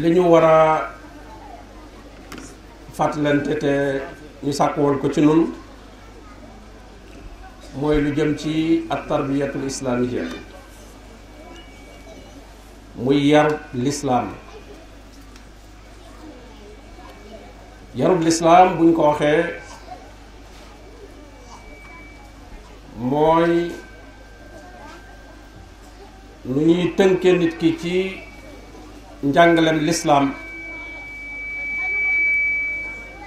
li ñu war a fàttalante te ñu sàkk woon ko ci nun mooy lu jëm ci at tarbiyatul islaamiya muy yar lislaam yarub lislaam buñ ko waxee mooy nu ñuy tënke nit ki ci njàngalem lislaam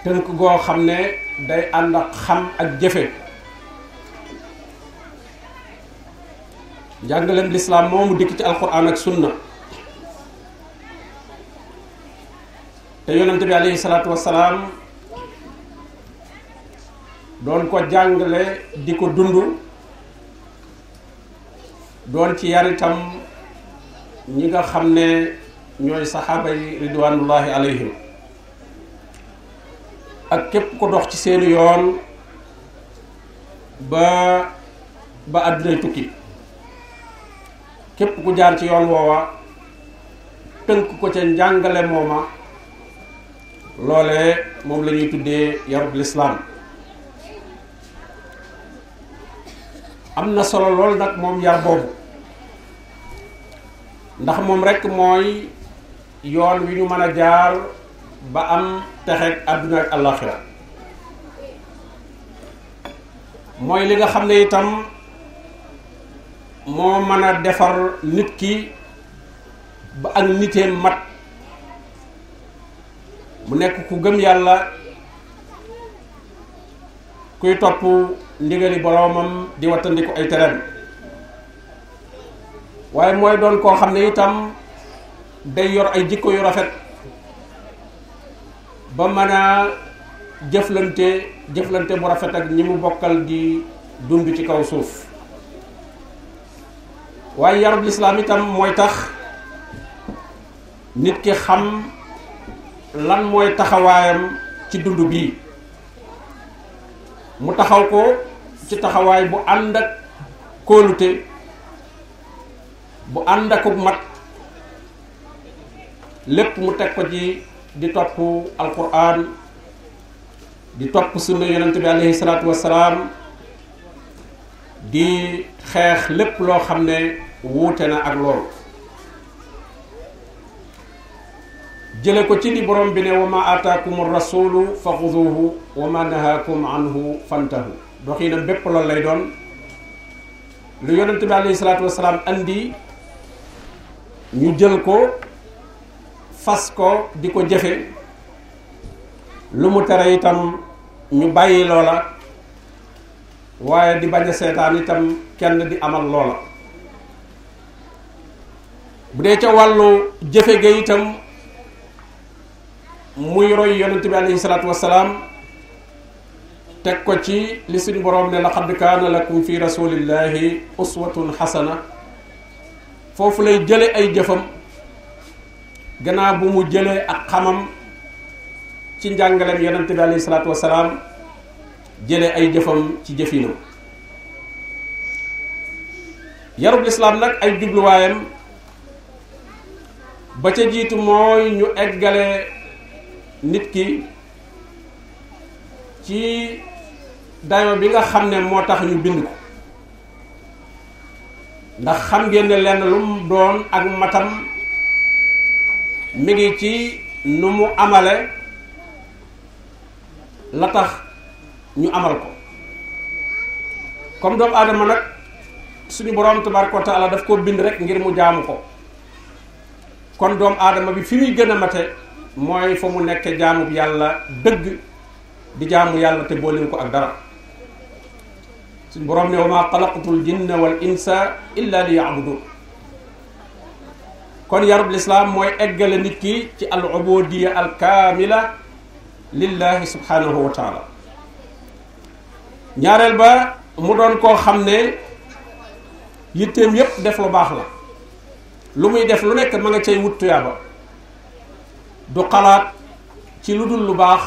tënk goo xam ne day ànd ak xam ak jëfe njàngalem lislaam moomu dikk ci alquran ak sunna te yonente bi alayhi salaatu wassalaam doon ko jàngale di ko dund doon ci yar itam ñi nga xam ne ñooy saxaaba yi ridwanullahi alayhim ak képp ko dox ci seeni yoon ba ba àddinay tukki képp ku jaar ci yoon woowa tënk ko ca njàngale mooma loole moom la ñuy tuddee yarub lislaam am na solo lool nag moom yar boobu ndax moom rekk mooy yoon wi ñu mën a jaar ba am texeeg àdduna ak àllaaxira mooy li nga xam ne itam moo mën a defar nit ki ba ak niteem mat mu nekk ku gëm yàlla kuy topp ndigali boroomam di wattandiku ay tereem waaye mooy doon koo xam ne itam day yor ay jikko yu rafet ba mën a jëflante jëflante bu rafet ak ñi mu bokkal di dund ci kaw suuf waaye yarub lislaam itam mooy tax nit ki xam lan mooy taxawaayam ci dund bii mu taxaw ko ci taxawaay bu ànd ak kóolute bu ànd ak mat lépp mu teg ko ci di topp alquran di topp sunna yonent bi alayhi salaatu wassalaam di xeex lépp loo xam ne wuute na ak loolu jële ko ci li borom bi ne wa ma ataakum rasulu fa xuduhu wa ma nahaakum anhu fantahu doxina bépp loolu lay doon lu yonent bi alayhi salaatu wasalaam andi ñu jël ko fas ko di ko jëfe lu mu tere itam ñu bàyyi loola waaye di bañ a seetaan itam kenn di amal loola bu dee ca wàllu jëfe ga itam muy roy yonent bi alayhi salaatu wassalaam teg ko ci li suñu boroom ne laqad kaana lakum fi rasulillahi uswatun xasana foofu lay jële ay jëfam gannaaw bu mu jëlee ak xamam ci njàngaleem yonent bi alayhi salaatu wassalaam jële ay jëfam ci jëfinam yarub lislaam nag ay jubluwaayam ba ca jiitu mooy ñu eggale nit ki ci dayo bi nga xam ne moo tax ñu bind ko ndax xam ngeen ne lenn lu mu doon ak matam mi ngi ci nu mu amale la tax ñu amal ko comme doomu aadama nag suñu borom tabaraka wa taala daf koo bind rek ngir mu jaamu ko kon doomu aadama bi fi muy gën a mate mooy fa mu nekk jaamu yàlla dëgg di jaamu yàlla te boolin ko ak dara suñu borom ne wa maa xalaqtul jinna wal insa illa li yaabudun kon yarub lislaam mooy eggale nit ki ci al ubudiya al kaamila lillahi subhanahu wa taala ñaareel ba mu doon koo xam ne yitteem yépp def lu baax la lu muy def lu nekk ma nga cay wut tuyaaba du xalaat ci lu dul lu baax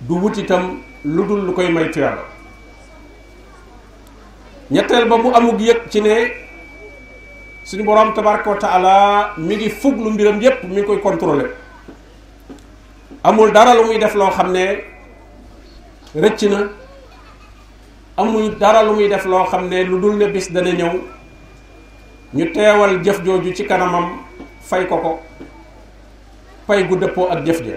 du wut itam lu dul lu koy may tuyaaba ñetteel ba mu amug yëg ci ne suñu borom tabaraka wa taala mi ngi fuglu mbiram yépp mi ngi koy contrôler amul dara lu muy def loo xam ne rëcc na amul dara lu muy def loo xam ne lu dul ne bis dana ñëw ñu teewal jëf jooju ci kanamam fay ko ko fay gu dëppoo ak jëf ja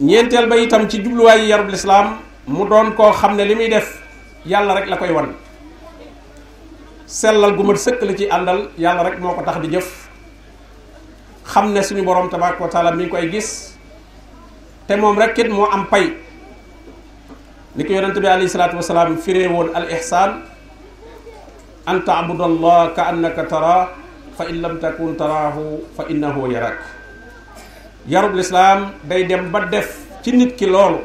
ñeenteel ba itam ci jubluwaay yi yarub lislaam mu doon koo xam ne li muy def yàlla rek la koy wan sellal gu mat sëkk la ci àndal yàlla rek moo ko tax di jëf xam ne suñu borom tabaaraka wa taala mi ngi koy gis te moom rek it moo am pay ni ko yonente bi alayhi salaatu wasalaam firee woon al ihsaan an taabudallah ka annaka tara fa in lam takun taraahu fa innahu yarak yarub lislaam day dem ba def ci nit ki loolu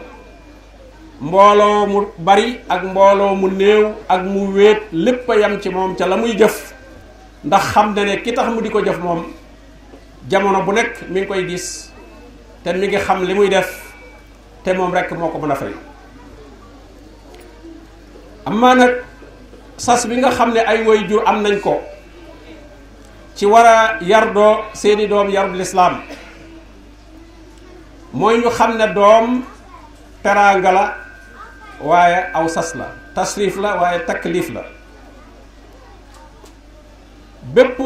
mbooloo mu bari ak mbooloo mu néew ak mu wéet lépp a yam ci moom ca la muy jëf ndax xam na ne ki tax mu di ko jëf moom jamono bu nekk mi ngi koy gis te mi ngi xam li muy def te moom rekk moo ko mën a fay amaa nag sas bi nga xam ne ay woy jur am nañ ko ci war a yar doo seeni doom yarub lislaam mooy ñu xam ne doom teraanga la waaye aw sas la tasrif la waaye taklif la bépp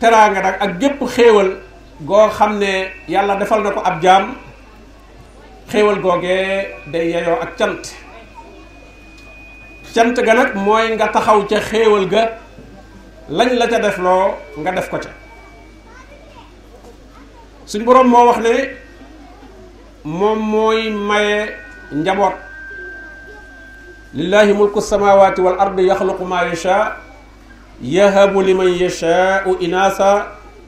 teraanga nag ak gépp xéewal goo xam ne yàlla defal na ko ab jaam xéewal googee day yeyoo ak cant cant ga nag mooy nga taxaw ca xéewal ga lañ la ca def loo nga def ko ca suñ boroom moo wax ne moom mooy maye njaboot lillahi mulku samawati wal ardi yaxluqu ma yasha yahabu liman yashaau inaasa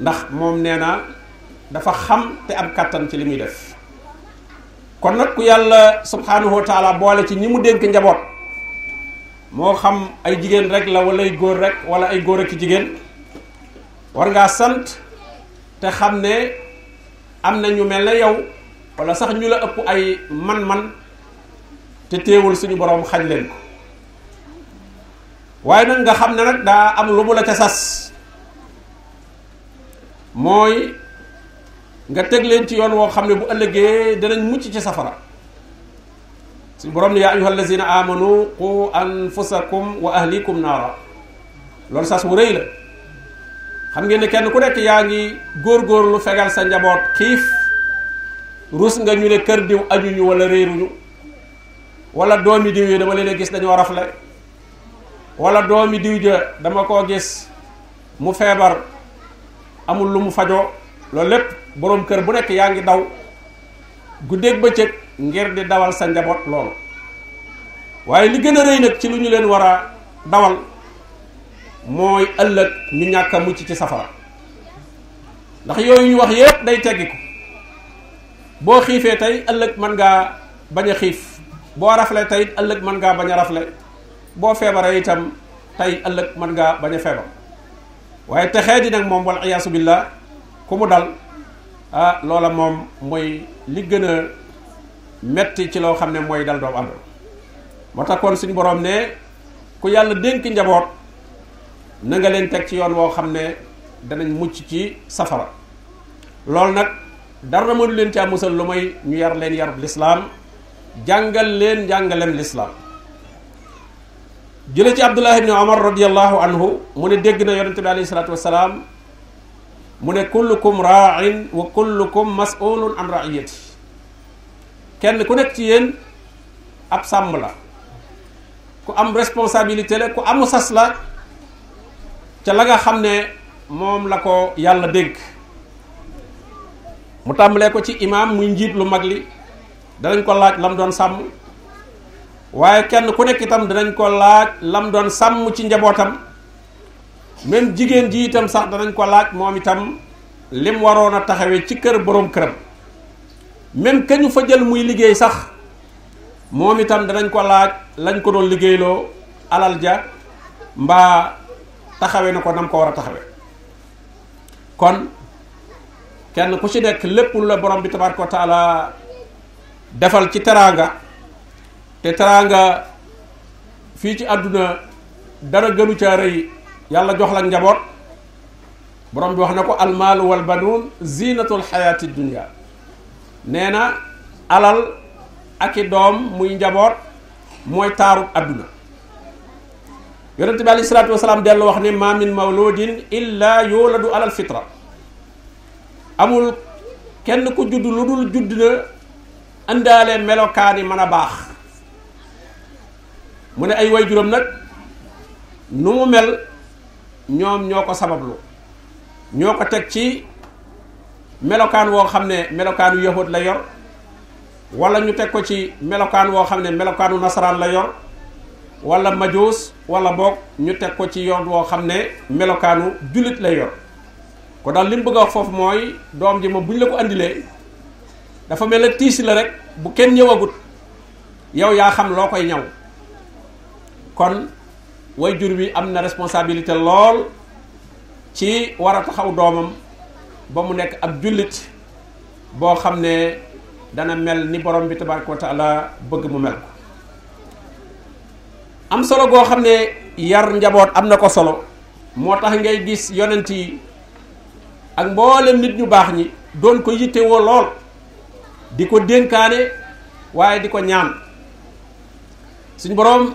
ndax moom nee na dafa xam te am kàttan ci li muy def kon nag ku yàlla subhanahu wa taala boole ci ñi mu dénk njaboot moo xam ay jigéen rek la wala ay góor rek wala ay góor ak jigéen war ngaa sant te xam ne am na ñu mel ne yow wala sax ñu la ëpp ay man-man te teewul suñu boroom xañ leen ko waaye nag nga xam ne nag daa am lu mu la ca sas mooy nga teg leen ci yoon woo xam ne bu ëllëgee danañ mucc ci safara suñ borom ne yaa ayyuha allazina amanu qu anfusakum wa ahlikum naara loolu sas wu rëy la xam ngeen ne kenn ku nekk yaa ngi góorgóorlu fegal sa njaboot xiif rus nga ñu ne kër diw ajuñu wala réeruñu wala doomi diw yi dama leen a gis dañoo rafle wala doomi diw ja dama koo gis mu feebar amul lu mu fajoo loolu lépp boroom kër bu nekk yaa ngi daw guddeeg bëccëg ngir di dawal sa njaboot loolu waaye li gën a rëy nag ci lu ñu leen war a dawal mooy ëllëg ñu ñàkk a mucc ci safara ndax yooyu ñu wax yépp day teggiku boo xiifee tey ëllëg mën ngaa bañ a xiif boo rafle tey it ëllëg mën ngaa bañ a rafle boo feebaree itam tey ëllëg mën ngaa bañ a feebar waaye texee di nag moom wal iyaasu billah ku mu dal ah loola moom mooy li gën a metti ci loo xam ne mooy dal doomu ànd moo tax kon suñu borom ne ku yàlla dénk njaboot na nga leen teg ci yoon woo xam ne danañ mucc ci safara loolu nag dara mënu leen caa musal lu may ñu yar leen yarub lislaam jàngal leen njàngalem lislaam jële ci abdullah ibni omar radiallahu anhu mu ne dégg na yonente bi alayhi salaatu wasalaam mu ne kullukum raain wa kullukum masulun an raiyati kenn ku nekk ci yéen ab sàmm la ku am responsabilité la ku amu sas la ca la nga xam ne moom la ko yàlla dégg mu tàmbalee ko ci imaam muy njiit lu mag li danañ ko laaj lam doon sàmm waaye kenn ku nekk itam danañ ko laaj lam doon sàmm ci njabootam même jigéen ji itam sax danañ ko laaj moom itam lim waroon a taxawee ci kër boroom këram même kañu fa jël muy liggéey sax moom itam danañ ko laaj lañ ko doon liggéeyloo alal ja mbaa taxawe na ko nam ko war a taxawe kon kenn ku ci nekk lépp lu la borom bi tabaaraka wa taala defal ci teraanga te teraanga fii ci àdduna dara gënu ca rëy yàlla jox la njaboot borom bi wax na ko almaalu wal banuun ziinatul xayaati dunya nee na alal ak i doom muy njaboot mooy taaru àdduna yonente bi alayhi salaatu wasalaam dellu wax ne ma min mawludin illa yooladu alal fitra amul kenn ku judd lu dul judd na indaale melokaani mën a baax mu ne ay way juróom nag nu mu mel ñoom ñoo ko sabablu ñoo ko teg ci melokaan woo xam ne melokaanu yahud la yor wala ñu teg ko ci melokaan woo xam ne melokaanu nasaraan la yor wala majuus wala boog ñu teg ko ci yoon woo xam ne melokaanu jullit la yor ko daal li mu bëgg a wax foofu mooy doom ji moom bu ñu la ko andilee dafa mel ne tiisi la rek bu kenn ñëwagut yow yaa xam loo koy ñaw kon way jur bi am na responsabilité lool ci war a taxaw doomam ba mu nekk ab jullit boo xam ne dana mel ni borom bi tabaraka wa taala bëgg mu mel ko am solo goo xam ne yar njaboot am na ko solo moo tax ngay gis yonent yi ak mboolem nit ñu baax ñi doon ko yittewoo lool di ko dénkaane waaye di ko ñaan suñ boroom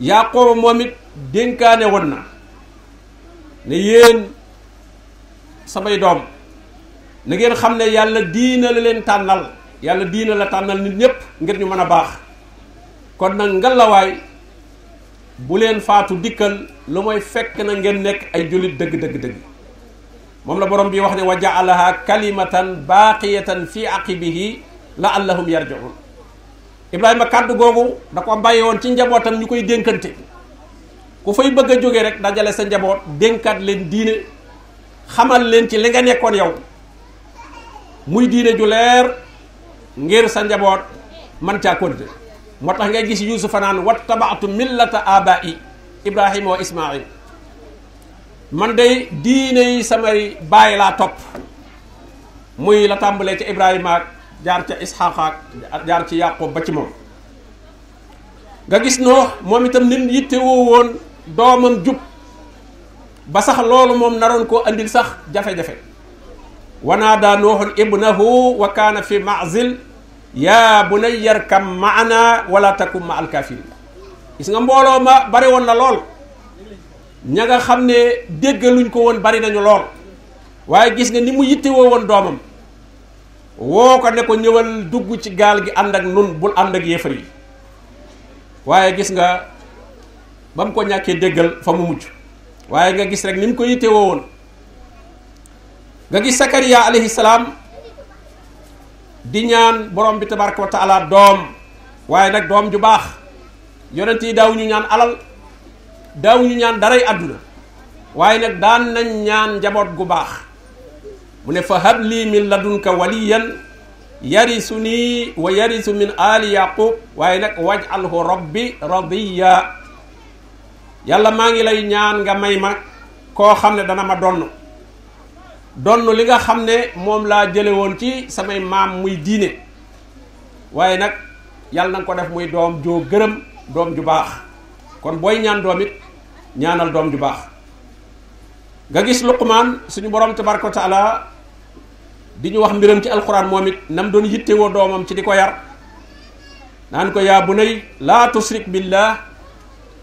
yaqooba moom it dénkaane woon na ne yéen samay doom na ngeen xam ne yàlla diina la leen tànnal yàlla diina la tànnal nit ñépp ngir ñu mën a baax kon nag ngalawaay bu leen faatu dikkal lu mooy fekk na ngeen nekk ay jullit dëgg dëgg dëgg moom la borom bi wax ne wa jaalaha kalimatan baaqiyatan fi aqibihi la allahum yarjiun Ibrahima kàddu googu da ko bàyyi woon ci njabootam ñu koy dénkante ku fay bëgg a jóge rek dajale sa njaboot dénkaat leen diine xamal leen ci li nga nekkoon yow muy diine ju leer ngir sa njaboot man caa konte moo tax ngay gis yuusufa naan wattabaatu millata abai ibrahima wa ismail man day diine yi samay bàyyi laa topp muy la tàmbalee ci ibrahima jaar ca isxaaxaak jaar ci yàqoob ba ci moom nga gis noo moom itam nim yitte woo woon doomam jub ba sax loolu moom naroon koo andil sax jafe-jafe wanaadaa nooxun ibnahu wa kaana fi maazil yaa bunayya irkam maana wala takum ma alkafirin gis nga mbooloo ma bari woon na lool ña nga xam ne déggaluñ ko woon bari nañu lool waaye gis nga ni mu yittewoo woon doomam woo ko ne ko ñëwal dugg ci gaal gi ànd ak nun bul ànd ak yéefar yi waaye gis nga ba mu ko ñàkkee déggal fa mu mujj waaye nga gis rek ni mu ko yitte woo woon nga gis Sakariya alayhi salaam di ñaan borom bi tabaraka wa taala doom waaye nag doom ju baax yonent yi daawuñu ñaan alal daawuñu ñaan daray àdduna waaye nag daan nañ ñaan njaboot gu baax mu ne fa hab lii min ladunka waliyan yarisu nii wa yarisu min aali yaqub waaye nag waj alhu rabbi radiya yàlla maa ngi lay ñaan nga may ma koo xam ne dana ma donn donn li nga xam ne moom laa jële woon ci samay maam muy diine waaye nag yàlla na ko def muy doom joo gërëm doom ju baax kon booy ñaan doom it ñaanal doom ju baax nga gis luqmaan suñu borom tabaraka wa taala di ñu wax mbiram ci alquran moom it nam doon yittewoo doomam ci di ko yar naan ko yaa bunay laa tusrik billah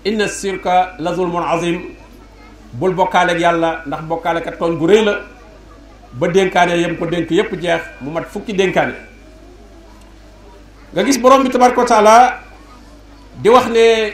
inna sirka la zulmun azim bul bokkaaleeg yàlla ndax bokkaale kat tooñ gu rëy la ba dénkaane yem ko dénk yépp jeex mu mat fukki dénkaane nga gis borom bi tabaraka wa taala di wax ne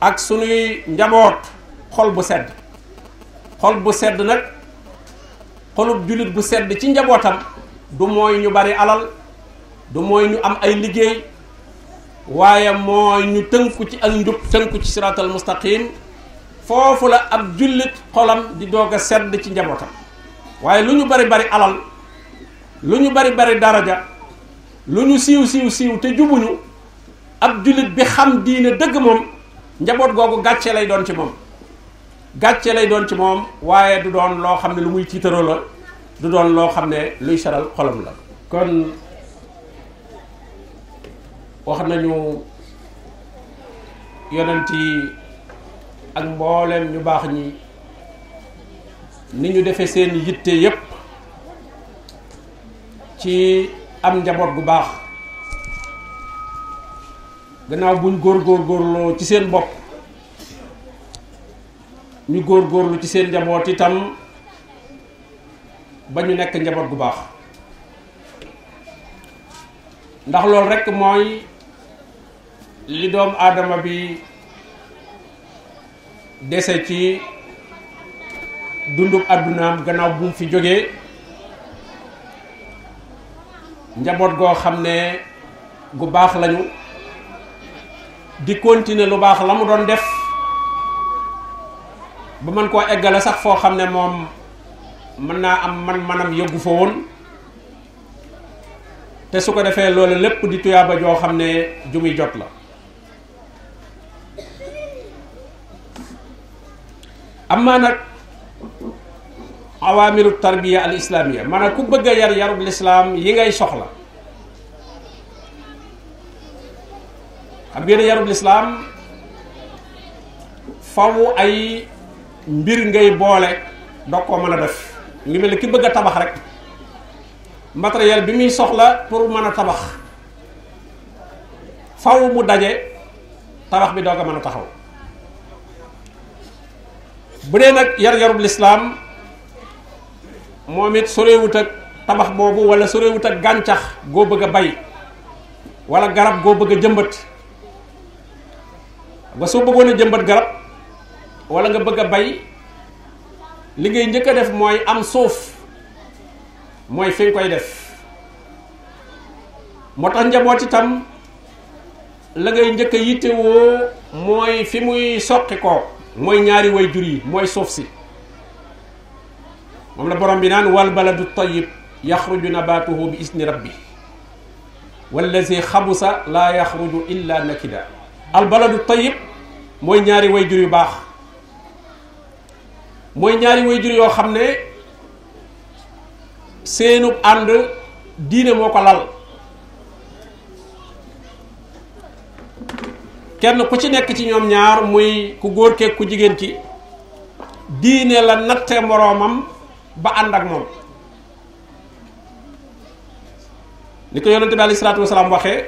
ak sunuy njaboot xol bu sedd xol bu sedd nag xolub jullit bu sedd ci njabootam du mooy ñu bari alal du mooy ñu am ay liggéey waaye mooy ñu tënku ci ak njub tënku ci siraatal mustaqim foofu la ab jullit xolam di doog a sedd ci njabootam waaye lu ñu bari bari alal lu ñu bari bari daraja lu ñu siiw siiw siiw te jubuñu ab jullit bi xam diine dëgg moom njaboot googu gàcce lay doon ci moom gàcce lay doon ci moom waaye du doon loo xam ne lu muy tiitaroo la du doon loo xam ne luy saral xolam la kon wax nañu yonent yi ak mbooleem ñu baax ñi ni ñu defee seen yitte yépp ci am njaboot gu baax gannaaw buñ góor góor góorloo ci seen bopp ñu góor góorlu ci seen njaboot itam ba ñu nekk njaboot gu baax ndax loolu rekk mooy li doom aadama bi dese ci dundub àddunaam gannaaw bu fi jógee njaboot goo xam ne gu baax lañu di continuer lu baax la mu doon def ba mën koo eggale sax foo xam ne moom mën naa am man manam yëggu fa woon te su ko defee loolu lépp di tuyaaba joo xam ne ju muy jot la amma nag awaamiru tarbiya al islaamiya maanaam ku bëgg a yar yarub lislaam yi ngay soxla xam ngeen ne yarub lislaam faw ay mbir ngay boole doo ko mën a def ngi mel ni ki bëgg a tabax rek matériel bi muy soxla pour mën a tabax faw mu daje tabax bi doo ko mën a taxaw bu dee nag yar-yarub lislaam moom it sorewut ak tabax boobu wala sorewut ak gàncax goo bëgg a bay wala garab goo bëgg a jëmbat ba soo bëggoon a jëmbat garab wala nga bëgg a bay li ngay njëkk a def mooy am suuf mooy fi nga koy def moo tax njaboot itam la ngay njëkk a yittewoo mooy fi muy soqi ko mooy ñaari way jur yi mooy suuf si moom la borom bi naan wal baladu tayyib yaxruju nabaatuhu bi isni rabbi wallazi xabusa laa yaxruju illa nakida albaladu tayib mooy ñaari way jur yu baax mooy ñaari way jur yoo xam ne seenub ànd diine moo ko lal kenn ku ci nekk ci ñoom ñaar muy ku góor keeg ku jigéen ki diine la natte moroomam ba ànd ak moom ni ko yonente bi alayhi salaatu wasalaam waxee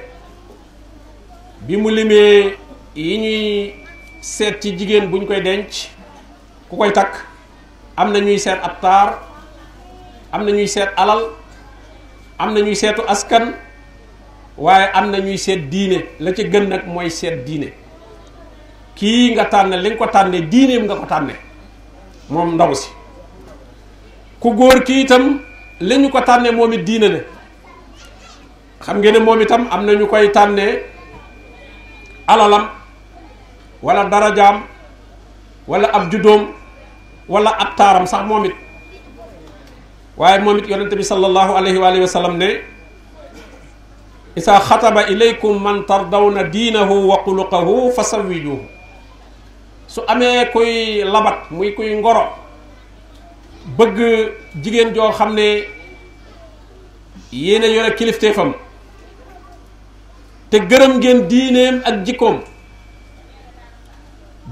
bi mu limee yi ñuy seet ci jigéen buñ koy denc ku koy takk am na ñuy seet ab taar am na ñuy seet alal am na ñuy seetu askan waaye am na ñuy seet diine la ci gën nag mooy seet diine kii nga tànn li nga ko tànne diineem nga ko tànne moom ndaw si ku góor ki itam li ñu ko tànnee moom it diine ne xam ngeen ne moom itam am na ñu koy tànnee alalam wala darajaam wala ab juddoom wala ab taaram sax moom it waaye moom it yonente bi sallallahu alayhi wa alihi wa sallam ne isa xataba ilaykum man tardawna diinahu wa xuluqahu fa sawijuhu su amee kuy labat muy kuy ngoro bëgg jigéen joo xam ne yéen a yore kilifteefam te gërëm ngeen diineem ak jikkoom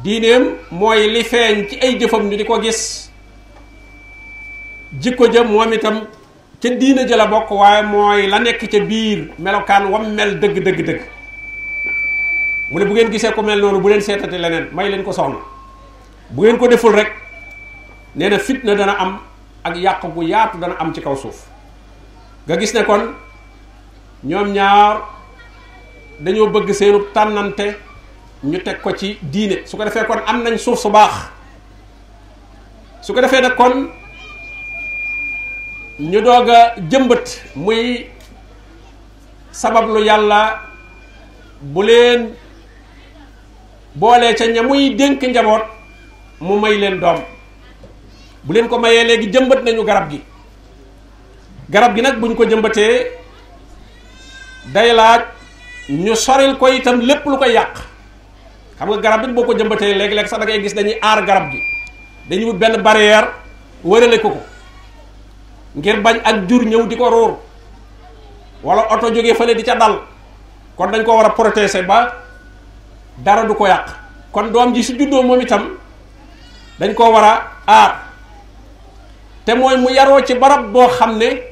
diineem mooy li feeñ ci ay jëfam ñu di ko gis jikko ja moom itam ca diina ja la bokk waaye mooy la nekk ca biir melokaan wam mel dëgg dëgg dëgg mu ne bu ngeen gisee ko mel noonu bu leen seetati leneen may leen ko soxna bu ngeen ko deful rek nee na fitna dana am ak yàq gu yaatu dana am ci kaw suuf nga gis ne kon ñoom ñaar dañoo bëgg seenu tànnante ñu teg ko ci diine su ko defee kon am nañ suuf su baax su ko defee nag kon ñu doog a jëmbat muy sabablu yàlla bu leen boolee ca ña muy dénk njaboot mu may leen doom bu leen ko mayee léegi jëmbat nañu garab gi garab gi nag buñ ko jëmbatee day laaj ñu soril ko itam lépp lu koy yàq xam nga garab bi boo ko jëmbatee léegi-léeg sax da ngay gis dañuy aar garab gi dañuy wut benn barrière wërale ko ko ngir bañ ak jur ñëw di ko ruur wala oto jógee fële di ca dal kon dañ ko war a protéger ba dara du ko yàq kon doom ji su juddoo moom itam dañ ko war a aar te mooy mu yaroo ci barab boo xam ne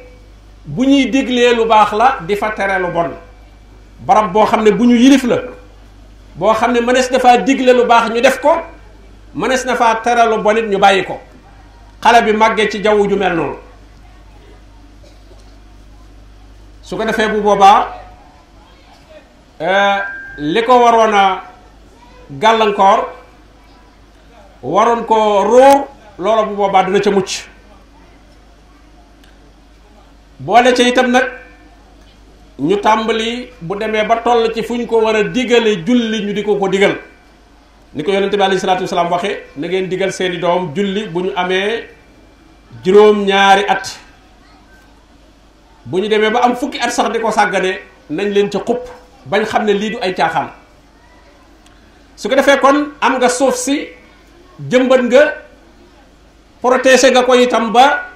bu ñuy diglee lu baax la di fa tere lu bon barab boo xam ne bu ñu yilif la boo xam ne mënees na faa digle lu baax ñu def ko mënees na faa tere lu bon it ñu bàyyi ko xale bi màggee ci jaww ju mel noonu su ko defee bu boobaa li ko waroon a gàllankoor waroon ko ruur loola bu boobaa dina ca mucc boole ca itam nag ñu tàmbali bu demee ba toll ci fu ñu ko war a digale julli ñu di ko ko digal ni ko yonente bi alayhi salaatu wasalaam waxee na ngeen digal seeni doom julli bu ñu amee juróom-ñaari at bu ñu demee ba am fukki at sax di ko sàggane nañ leen ca xupp bañ xam ne lii du ay caaxaan su ko defee kon am nga suuf si jëmbat nga protéger nga ko itam ba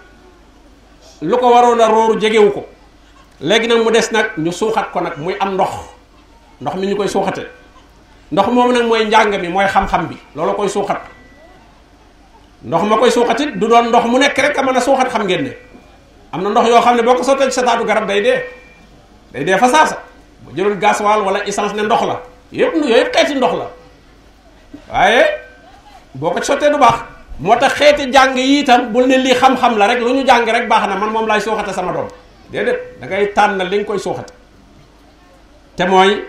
lu ko waroon a rooru jegewu ko léegi nag mu des nag ñu suuxat ko nag muy am ndox ndox mi ñu koy suuxate ndox moom nag mooy njàng mi mooy xam-xam bi loolu koy suuxat ndox ma koy suuxat it du doon ndox mu nekk rek a mën a suuxat xam ngeen ne am na ndox yoo xam ne boo ko sottee ci sa taatu garab day dee day dee fa saasa bu jëlul gasoil wala essence ne ndox la yëpp yooyu yëpp xeeti ndox la waaye boo ko sottee du baax moo tax xeeti jàng yi itam bul ne lii xam-xam la rek lu ñu jàng rek baax na man moom laay suuxate sama doom déedéet da ngay tànn li nga koy suuxate te mooy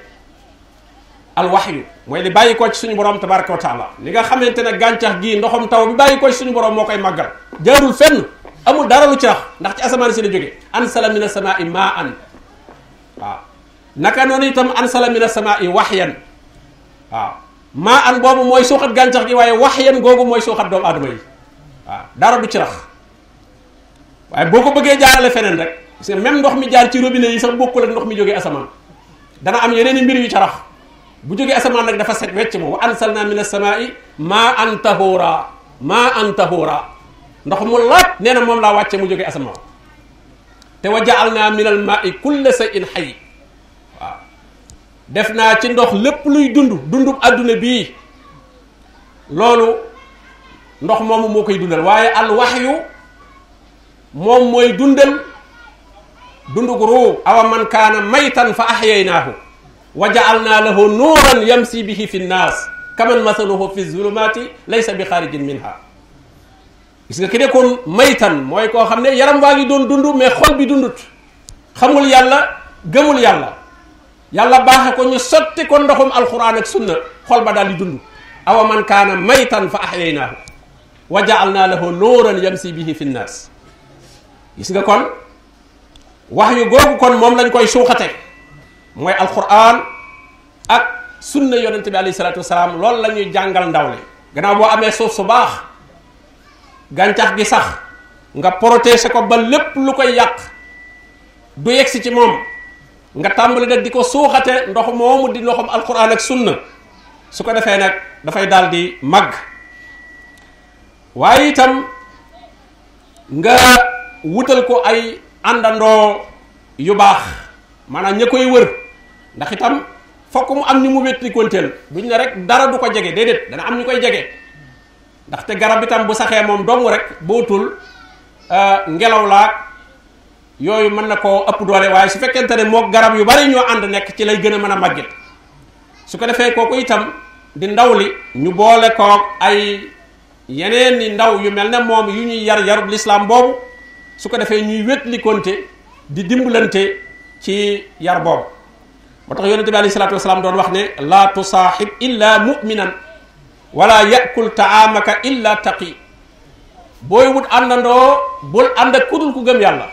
alwaxyu mooy li bàyyi ko ci suñu borom tabaraka wa taala li nga xamante ne gàncax gii ndoxam taw bi bàyyi ko ci suñu borom moo koy màggal jaarul fenn amul dara lu ci rax ndax ci asamaan si la jóge ansala mina samaa'i maa'an waaw naka noonu itam ansala mina samaa'i waxyan waaw maa an boobu mooy suuxat gàncax gi waaye wax yan googu mooy suuxat doomu aadama yi waaw dara du ci rax waaye boo ko bëggee jaarale feneen rek parce que même ndox mi jaar ci robinet yi sax bokkul ak ndox mi jógee asamaan dana am yeneen i mbir yu ca rax bu jógee asamaan nag dafa set wecc moom wa ansalna min as-samaa'i maa an tahuura maa an tahuura ndox mu laat nee na moom laa wàcce mu jógee asamaan te wa ja'alna min al-maa'i kulla shay'in hayy def naa ci ndox lépp luy dund dundub àdduna bii loolu ndox moomu moo koy dundal waaye al waxyu moom mooy dundal dundug ruu awa man kaana maytan fa axyaynaahu wa jaalnaa lahu nuuran yamsi bihi fi nnaas kaman masaluhu fi zulumaati laysa bi xaarijin minha gis nga ki nekkoon maytan mooy koo xam ne yaram waa ngi doon dund mais xol bi dundut xamul yàlla gëmul yàlla yàlla baaxe ko ñu sotti ko ndoxum alquran ak sunna xol ba daal di dund awa man kaana maytan fa ahyaynaahu wa jaalnaa lahu nuuran yamsi bihi fi nnaas gis nga kon wax yu googu kon moom lañ koy suuxate mooy alquran ak sunna yonente bi alayhi salaatu wasalaam loolu la ñuy jàngal ndaw li gannaaw boo amee suuf su baax gàncax gi sax nga protéger ko ba lépp lu koy yàq du yegsi ci moom nga tàmbali nag di ko suuxate ndox moomu di ndoxum alquran ak sunna su ko defee nag dafay daal di màgg waaye itam nga wutal ko ay àndandoo yu baax maanaam ña koy wër ndax itam fokk mu am ñu mu wétti konteel duñ ne rek dara du ko jege déedéet dana am ñu koy jege ndaxte garab itam bu saxee moom dong rek bootul ngelaw laag yooyu mën na koo ëpp doole waaye su fekkente ne moo garab yu bari ñoo ànd nekk ci lay gën a mën a màgget su ko defee kooku itam di ndaw li ñu boole koog ay yeneen ni ndaw yu mel ne moom yu ñuy yar yarub lislaam boobu su ko defee ñuy wétlikonte di dimbalante ci yar boobu moo tax yonente bi alayhi salaatu wasalaam doon wax ne laa tusaaxib illa muminan wala yakul taamaka illa taqi booy wut àndandoo bul ànd ak kudul ku gëm yàlla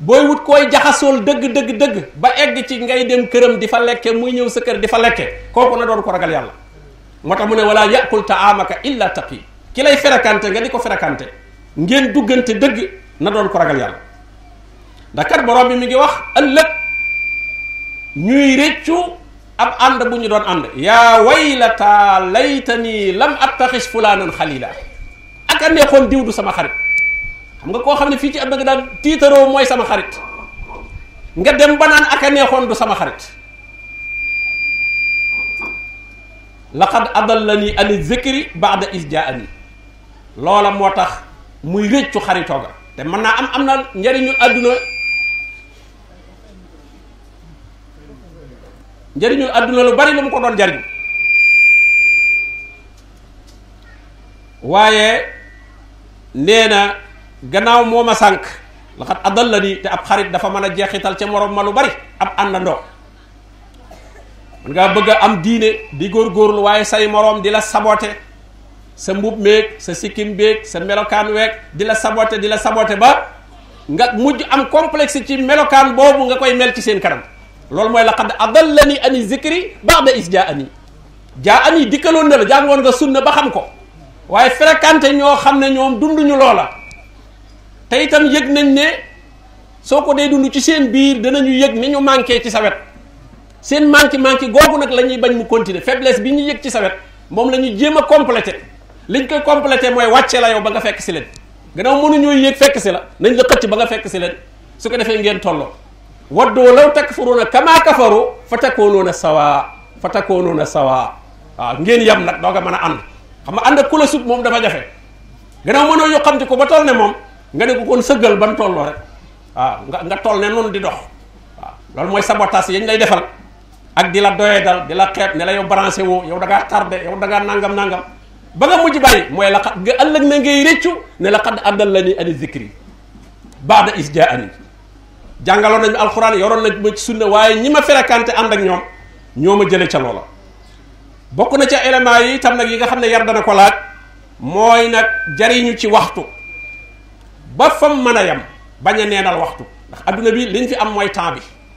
booy wut koy jaxasool dëgg dëgg dëgg ba egg ci ngay dem këram di fa lekke muy ñëw sa kër di fa lekke kooku na doon ko ragal yàlla moo tax mu ne wala yàqul taamaka illa taqi ki lay ferakante nga di ko ferakante ngeen duggante dëgg na doon ko ragal yàlla ndax kat borom bi mi ngi wax ëllëg ñuy rëccu ab ànd bu ñu doon ànd yaa waylata laytani lam attaxis fulaanan xalila ak a neexoon diw du sama xarit xam nga koo xam ne fii ci àdduna nga daan tiitaroo mooy sama xarit nga dem ba naan ak a neexoon du sama xarit laqad adallani ani zikri baada is jaani loola moo tax muy rëccu xaritoo ga te mën naa am am na njariñu àdduna njëriñul àdduna lu bari lu mu ko doon jariñ waaye nee na gannaaw moo ma sànq laxat adal la ni te ab xarit dafa mën a jeexital ca morom ma lu bari ab àndandoo man ngaa bëgg a am diine di góorgóorlu waaye say moroom di la sabote sa mbub meeg sa sikkim beeg sa melokaan weeg di la sabote di la sabote ba nga mujj am complexe ci melokaan boobu nga koy mel ci seen kanam loolu mooy laqad adallani ani zikri ba'da is jaa ani jaa ani dikkaloon na la jàngoon nga sunna ba xam ko waaye fréquenté ñoo xam ne ñoom dunduñu loola te itam yëg nañ ne soo ko dee dund ci seen biir danañu yëg ni ñu manqué ci sa wet seen manqué manqué googu nag la ñuy bañ mu continuer faiblesse bi ñu yëg ci sa wet moom la ñuy jéem a complété liñ koy complété mooy wàcce la yow ba nga fekk si leen gannaaw mënuñoo yéeg fekk si la nañ la xëcc ba nga fekk si leen su ko defee ngeen tolloo waddoo law takfuruuna kama kafaru fa takoonoona sawa fa takoonoona sawa waaw ngeen yam nag doo nga mën a ànd xam nga ànd ak ku la sut moom dafa jafe gannaaw mënoo yoo xam te ko ba toll ne moom nga ne ko kon sëggal ban tolloo rek waaw nga nga toll ne noonu di dox waaw loolu mooy sabotage yañ lay defal ak di la doyedal di la xeeb ne la yow branché woo yow da ngaa tardé yow da ngaa nangam nangam ba nga mujj bàyyi mooy la xat nga ëllëg na ngay réccu ne la xat àddal la ni ani zikri baada is jaa ani jàngaloon nañu alxuraan yoroon nañ ma ci sunna waaye ñi ma fréquenté ànd ak ñoom ñoo ma jëlee ca loola bokk na ca éléments yi itam nag yi nga xam ne yar dana ko laaj mooy nag jariñu ci waxtu ba fam mën a yem bañ a neenal waxtu ndax adduna bi liñ fi am mooy temps bi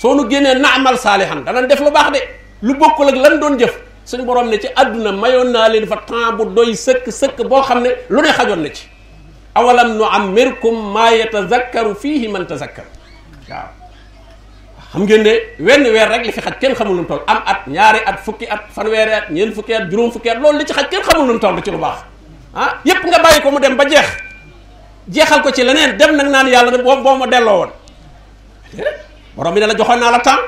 soo nu génnee naamal saalihan danañ def lu baax de lu bokkul ak lan doon jëf suñu borom ne ci àdduna mayoon naa leen fa temps bu doy sëkk sëkk boo xam ne lu ne xajoon na ci awalam nu ammirkum maa yatazakkaru fiihi man tazakkar waaw xam ngeen ne wenn weer rek li fi xaj kenn xamul nu mu toll am at ñaari at fukki at fanweeri at ñeent fukki at juróom fukki at loolu li ci xaj kenn xamul nu mu toll ci lu baax ah yépp nga bàyyi ko mu dem ba jeex jeexal ko ci leneen dem nag naan yàlla boo boo ma delloo woon borom bi ne la joxoon naa la temps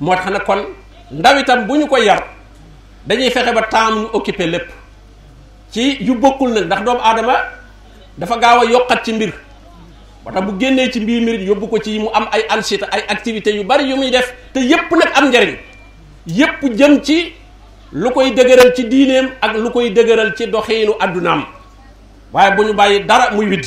moo tax nag kon ndaw itam bu ñu ko yar dañuy fexe ba temps ñu occupé lépp ci yu bokkul nag ndax doomu aadama dafa gaaw a yokkat ci mbir moo tax bu génnee ci mbir mbir yóbbu ko ci mu am ay ansiété ay activités yu bari yu muy def te yépp nag am njariñ yépp jëm ci lu koy dëgëral ci diineem ak lu koy dëgëral ci doxiinu àddunaam waaye bu ñu bàyyi dara muy widd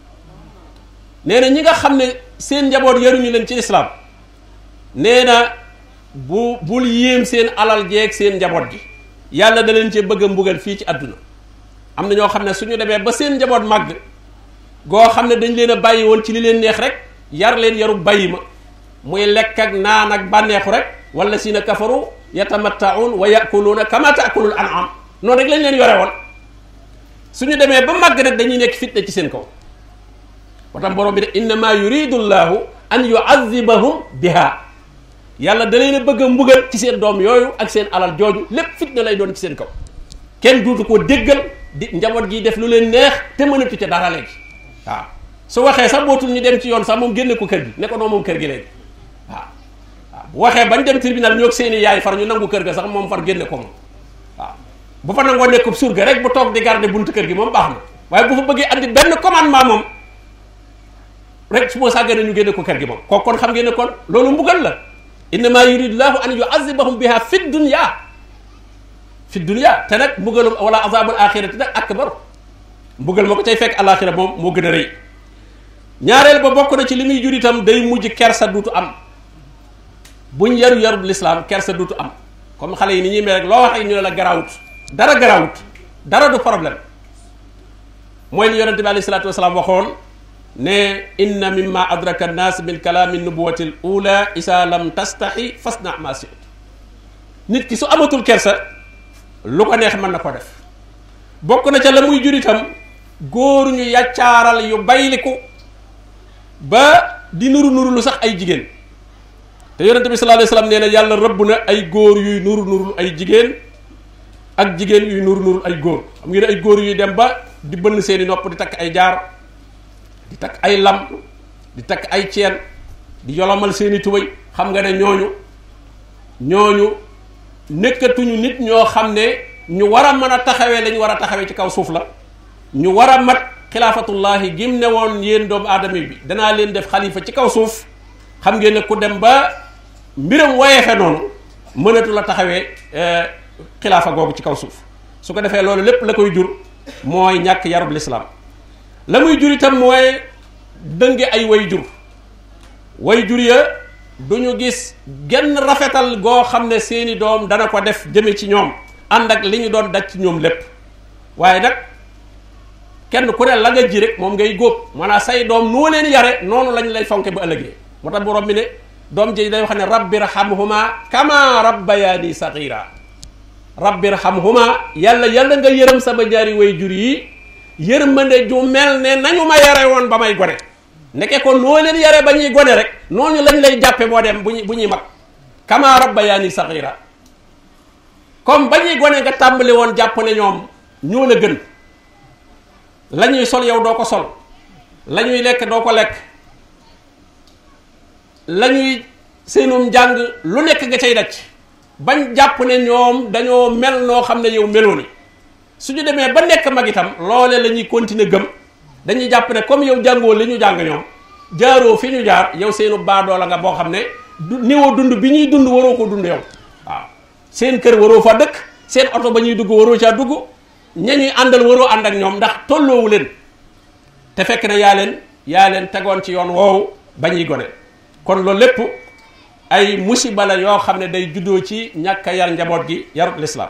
nee na ñi nga xam ne seen njaboot yaruñu leen ci lislaam nee na bu bul yéem seen alal jeeg seen njaboot gi yàlla da leen cee bëgg a mbugal fii ci àdduna am na ñoo xam ne suñu demee ba seen njaboot màgg goo xam ne dañ leen a bàyyi woon ci li leen neex rek yar leen yaru bàyyi ma muy lekk ak naan ak bànneexu rek wala si na kafaru yatamattaun wa yakuluuna kama taakulul anam noonu rek lañ leen yore woon suñu demee ba màgg nag dañuy nekk fitna ci seen kaw moo tax borom bi ne innama yuridu llahu an yuazibahum biha yàlla da leen a bëgg a mbugal ci seen doom yooyu ak seen alal jooju lépp fitna lay doon ci seen kaw kenn duutu ko déggal di njaboot gi def lu leen neex te mënatu ca dara léegi waaw su waxee sax bootul ñu dem ci yoon sax moom génne ko kër gi ne ko noo moom kër gi léegi waaw waaw bu waxee bañ dem tribunal ñoo ak seeni yaay far ñu nangu kër ga sax moom far génne ko moom bu fa nangoo nekkub surga rek bu toog di garder buntu kër gi moom baax na waaye bu fa bëggee andi benn commandement moom rek su ma sàggee na ñu génne ko kër gi moom kooku kon xam ngeen ne kon loolu mbugal la innama yurid llahu an yuazibahum biha fi dunya fi dunya te nag mbugalum wala azabul axirati nag akbar mbugal ma ko cay fekk alaxira moom moo gën a rëy ñaareel ba bokk na ci li muy jur itam day mujj kersa duutu am buñ yaru yarub lislaam kersa dutu am comme xale yi ni ñuy mel rek loo wax ñu ne la garaawut dara garaawut dara du problème mooy li yonente bi alayhi salaatu wasalaam waxoon ne inna mimma adraka nnaas min kalaami nubuwati l ula isa lam tastaxi fasna ma sit nit ki su amatul kersa lu ko neex mën na ko def bokk na ca la muy jur itam góor ñu yàccaaral yu bayliku ba di nuru nuru lu sax ay jigéen te yonente bi sallallahu alayhi wasallam nee na yàlla rëbb na ay góor yuy nuru nuru ay jigéen ak jigéen yuy nuru nuru ay góor xam ngeen ay góor yuy dem ba di bënn seeni nopp di takk ay jaar di takk ay lam di takk ay ceen di yolomal seeni tubay xam nga ne ñooñu ñooñu nekkatuñu nit ñoo xam ne ñu war a mën a taxawee lañu war a taxawee ci kaw suuf la ñu war a mat xilaafatullahi gim ne woon yéen doomu aadama bi danaa leen def xalifa ci kaw suuf xam ngeen ne ku dem ba mbiram wayeexe noonu mënatu la taxawee eh, xilaafa googu ci kaw suuf su ko defee loolu lépp la koy jur mooy ñàkk yarub lislaam la muy jur itam mooy dënge ay way jur way jur ya du ñu gis genn rafetal goo xam ne seeni doom dana ko def jëme ci ñoom ànd ak li ñu doon daj ci ñoom lépp waaye nag kenn ku ne la nga ji rek moom ngay góob maanaam say doom noo leen yare noonu lañ lay fonke ba ëllëgee moo tax borom bi ne doom ji day wax ne rabbi rahamhuma kama rabbayani sagira rabbi rahamhuma yàlla yàlla nga yërëm sama ñaari way jur yi yërmande ju mel ne nañu ma yare woon ba may gone nekke ko noo leen yare ba ñuy gone rek noonu lañ lay jàppe boo dem bu ñuy bu ñuy mag kama rabbayani sagira comme ba ñuy gone nga tàmbali woon jàpp ne ñoom ñoo la gën la ñuy sol yow doo ko sol la ñuy lekk doo ko lekk la ñuy seenum njàng lu nekk nga cay daj bañ jàpp ne ñoom dañoo mel noo xam ne yow meloo ni su ñu demee ba nekk mag itam loole la ñuy continuer gëm dañuy jàpp ne comme yow jàngoo li ñu jàng ñoom jaaroo fi ñu jaar yow seenu baadoo la nga boo xam ne niveau dund bi ñuy dund waroo ko dund yow waaw seen kër waroo fa dëkk seen oto ba ñuy dugg waroo caa dugg ña ñuy àndal waroo ànd ak ñoom ndax tolloowu leen te fekk na yaa leen yaa leen tegoon ci yoon woowu ba ñuy gone kon loolu lépp ay musiba la yoo xam ne day juddoo ci ñàkk a yar njaboot gi yarut lislaam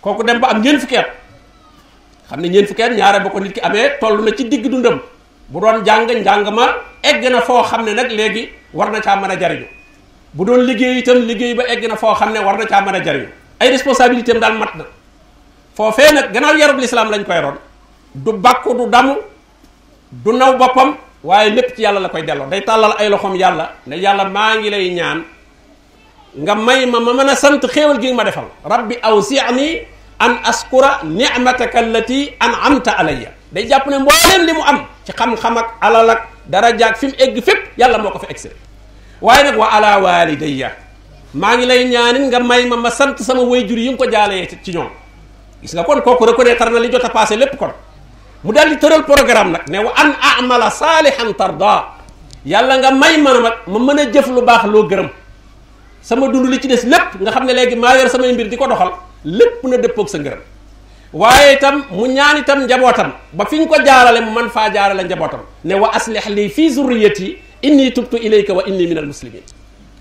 kooku dem ba am ñeent fukki at xam ne ñeent fukki at ñaare ba ko nit ki amee toll na ci digg dundam bu doon jàng njàng ma egg na foo xam ne nag léegi war na caa mën a jariñu bu doon liggéey itam liggéey ba egg na foo xam ne war na caa mën a jariñu ay responsabilité am daal mat na foofee nag gannaaw yarub lislaam lañ koy ron du bàkku du damu du naw boppam waaye lépp ci yàlla la koy delloo day tàllal ay loxoom yàlla ne yàlla maa ngi lay ñaan nga may ma ma mën a sant xéewal gi nga ma defal rabbi awsi'ni an askura ni'mataka allati an'amta alayya day jàpp ne mbooleem li mu am ci xam-xam ak alal ak daraja ak fi mu egg fépp yàlla moo ko fa egsi waaye nag wa ala walidayya maa ngi lay ñaanin nga may ma ma sant sama wayjur yi nga ko jaalee ci ñoom gis nga kon kooku reconnaître na li jot a passé lépp kon mu daal di tëral programme nag ne wa an amala saalihan tarda yàlla nga may man mag ma mën a jëf lu baax loo gërëm sama dund li ci des lépp nga xam ne léegi maa yor samay mbir di ko doxal lépp na dëppoog sa ngërëm waaye itam mu ñaan itam njabootam ba fi ñu ko jaarale mu man faa jaarale njabootam ne wa aslih lii fii zurriyati inni tubtu ilayka wa inni minal muslimin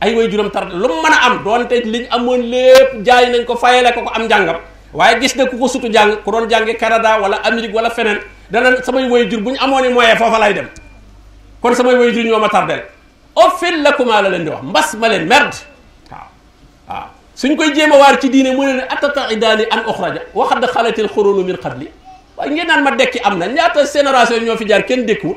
ay way juróom tar lu mën a am doonte liñ amoon lépp jaay nañ ko fayale ko ko am njàngam waaye gis na ku ko sutu jàng ku doon jànge Canada wala Amérique wala feneen dana samay way jur bu ñu amoon i moyen foofa lay dem kon samay way jur ñoo ma tardel offil la kuma la leen di wax mbas ma leen merde waaw waaw suñ koy jéem a waar ci diine mu ne ne atata idaani an oxraja waxad xalatil xurunu min qabli waaye ngeen naan ma dekki am na ñaata génération ñoo fi jaar kenn dékkuwul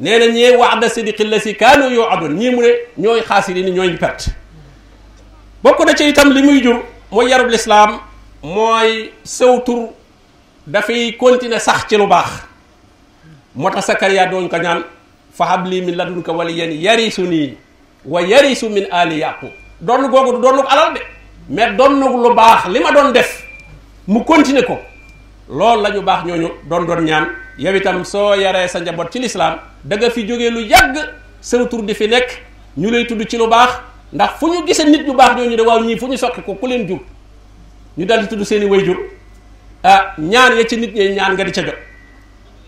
nee na ñee waada sidiqi la si kaanu yoo adun ñii mu ne ñooy xaasiri ni ñooy perte bokk na ci itam li muy jur mooy yarub lislaam mooy sëw tur dafay continuer sax ci lu baax moo tax Sakariya doon ko ñaan fahab lii min ladunka waliyan yarisu nii wa yarisu min ali yaqub donn googu du donn ko alal de mais donn lu baax li ma doon def mu continuer ko loolu la ñu baax ñooñu doon doon ñaan yow itam soo yaree sa njaboot ci lislaam da nga fi jógee lu yàgg sa tur di fi nekk ñu lay tudd ci lu baax ndax fu ñu gisee nit ñu baax ñooñu de waaw ñii fu ñu soqi ko ku leen jur ñu dal di tudd seeni way jur ah ñaan ya ci nit ñi ñaan nga di ca jot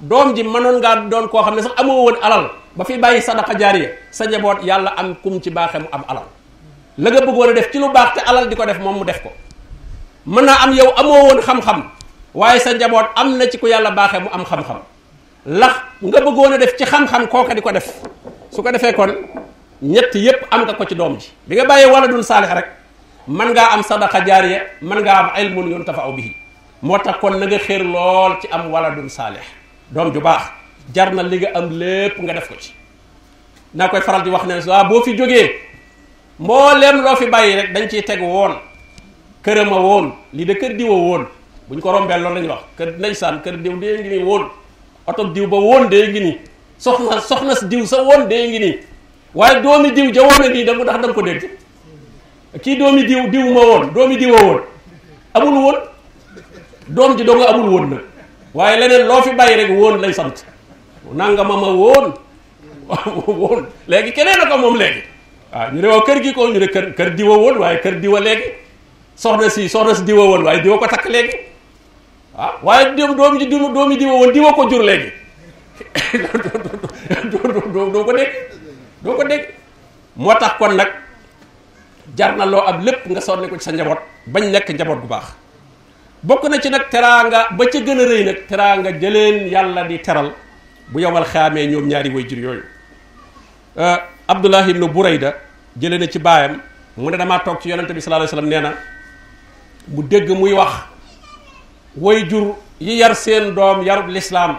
doom ji mënoon ngaa doon koo xam ne sax amoo woon alal ba fi bàyyi sadaqa jaariya sa njaboot yàlla am kum ci baaxe mu am alal la nga bëggoon a def ci lu baax te alal di ko def moom mu def ko mën naa am yow amoo woon xam-xam waaye sa njaboot am na ci ku yàlla baaxee mu am xam-xam lax nga bëggoon a def ci xam-xam kooka di ko def su ko defee kon ñett yépp am nga ko ci doom ji bi nga bàyyee wala dun saalix rek mën ngaa am sadaqa jaariya mën ngaa am ilmun yuntafa'u bihi moo tax kon na nga xér lool ci am wala dun saalix doom ju baax jar na li nga am lépp nga def ko ci naa koy faral di wax ne waa boo fi jógee mbooleem loo fi bàyyi rek dañ ciy teg woon këram a woon lii de kër diwa woon bu ñu ko rombee loolu la ñuy wax kër ndeysaan kër diw dee ngi nii woon oto diw ba woon dee ngi nii soxna soxna diw sa woon dee ngi nii waaye doomi diw ja woon a nii da mu ndax da nga ko dégg kii doomi diw diw ma woon doomi diwa woon amul woon doom ji doo nga amul woon nag waaye leneen loo fi bàyyi rek woon lay sant nangama ma woon woon léegi keneen a ko moom léegi waaw ñu ne waaw kër gi ko ñu ne kër kër diwa woon waaye kër diwa léegi soxna si soxna si diwa woon waaye diwa ko takk léegi waaw waaye doom ji doomi diwa woon diwa ko jur léegi doo ko dégg doo ko dégg moo tax kon nag jar na loo am lépp nga sonne ko ci sa njaboot bañ nekk njaboot bu baax bokk na ci nag teraanga ba ca gën a rëy nag teraanga jëleen yàlla di teral bu yowal xaamee ñoom ñaari way jur yooyu euh, abdullah ibnu burayda jëlee na ci baayam mu ne damaa toog ci yonente bi sallallahu alayhi nee na mu dégg muy wax way jur yi yar seen doom yarub lislaam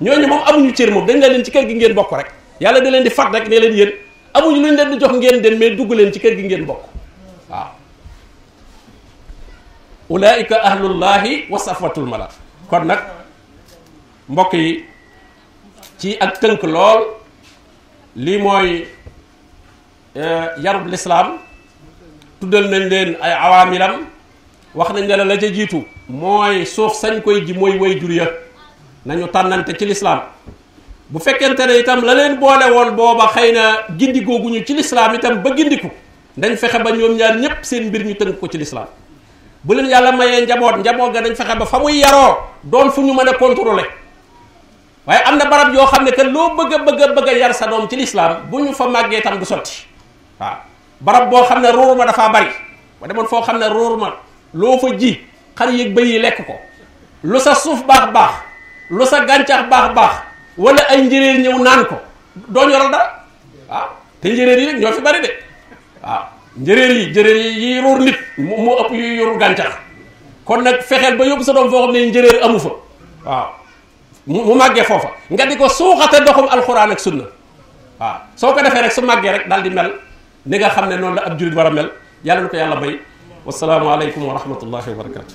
ñooñu moom amuñu cër moom dañ la leen ci kër gi ngeen bokk rek yàlla da leen di fat rek ne leen yéen amuñu luñ leen di jox ngeen dem mais dugg leen ci kër gi ngeen bokk waaw ulaika ahlullahi wa safatul mala kon nag mbokk yi ci ak tënk lool lii mooy eh, yarub lislaam tuddal nañ leen ay awaamilam wax nañ ne la ca jiitu mooy suuf sañ koy ji mooy way jur ya nañu tànnante ci lislaam bu fekkente ne itam la leen boole woon booba xëy na gindi googuñu ci lislaam itam ba gindiku dañ fexe ba ñoom ñaar ñépp seen mbir ñu tënk ko ci lislaam bu leen yàlla mayee njaboot njaboot ga dañ fexe ba fa muy yaroo doon fu ñu mën a contrôler waaye am na barab yoo xam ne que loo bëgg a bëgg a bëgg a yar sa doom ci lislaam bu ñu fa màggee tam du sotti waaw barab boo xam ne ruur ma dafaa bari ba demoon foo xam ne ruur ma loo fa ji xar yëg bëy yi lekk ko lu sa suuf baax baax lu sa gàncax baax baax wala ay njëréer ñëw naan ko doo ñoral dara waaw te njëréer yi nag ñoo fi bari de waaw njëréer yi njëréer yi yiy ruur nit mu mu ëpp yuy yor gàncax kon nag fexeel ba yóbbu sa doom foo xam ne njëréer amu fa waaw mu màggee foofa nga di ko suuxate doxum alxuraan ak sunna waaw soo ko defee rek su màggee rek daal di mel ni nga xam ne noonu la ab jullit war a mel yàlla na ko yàlla bay wasalaamualeykum wa rahmatullahi wa barakatu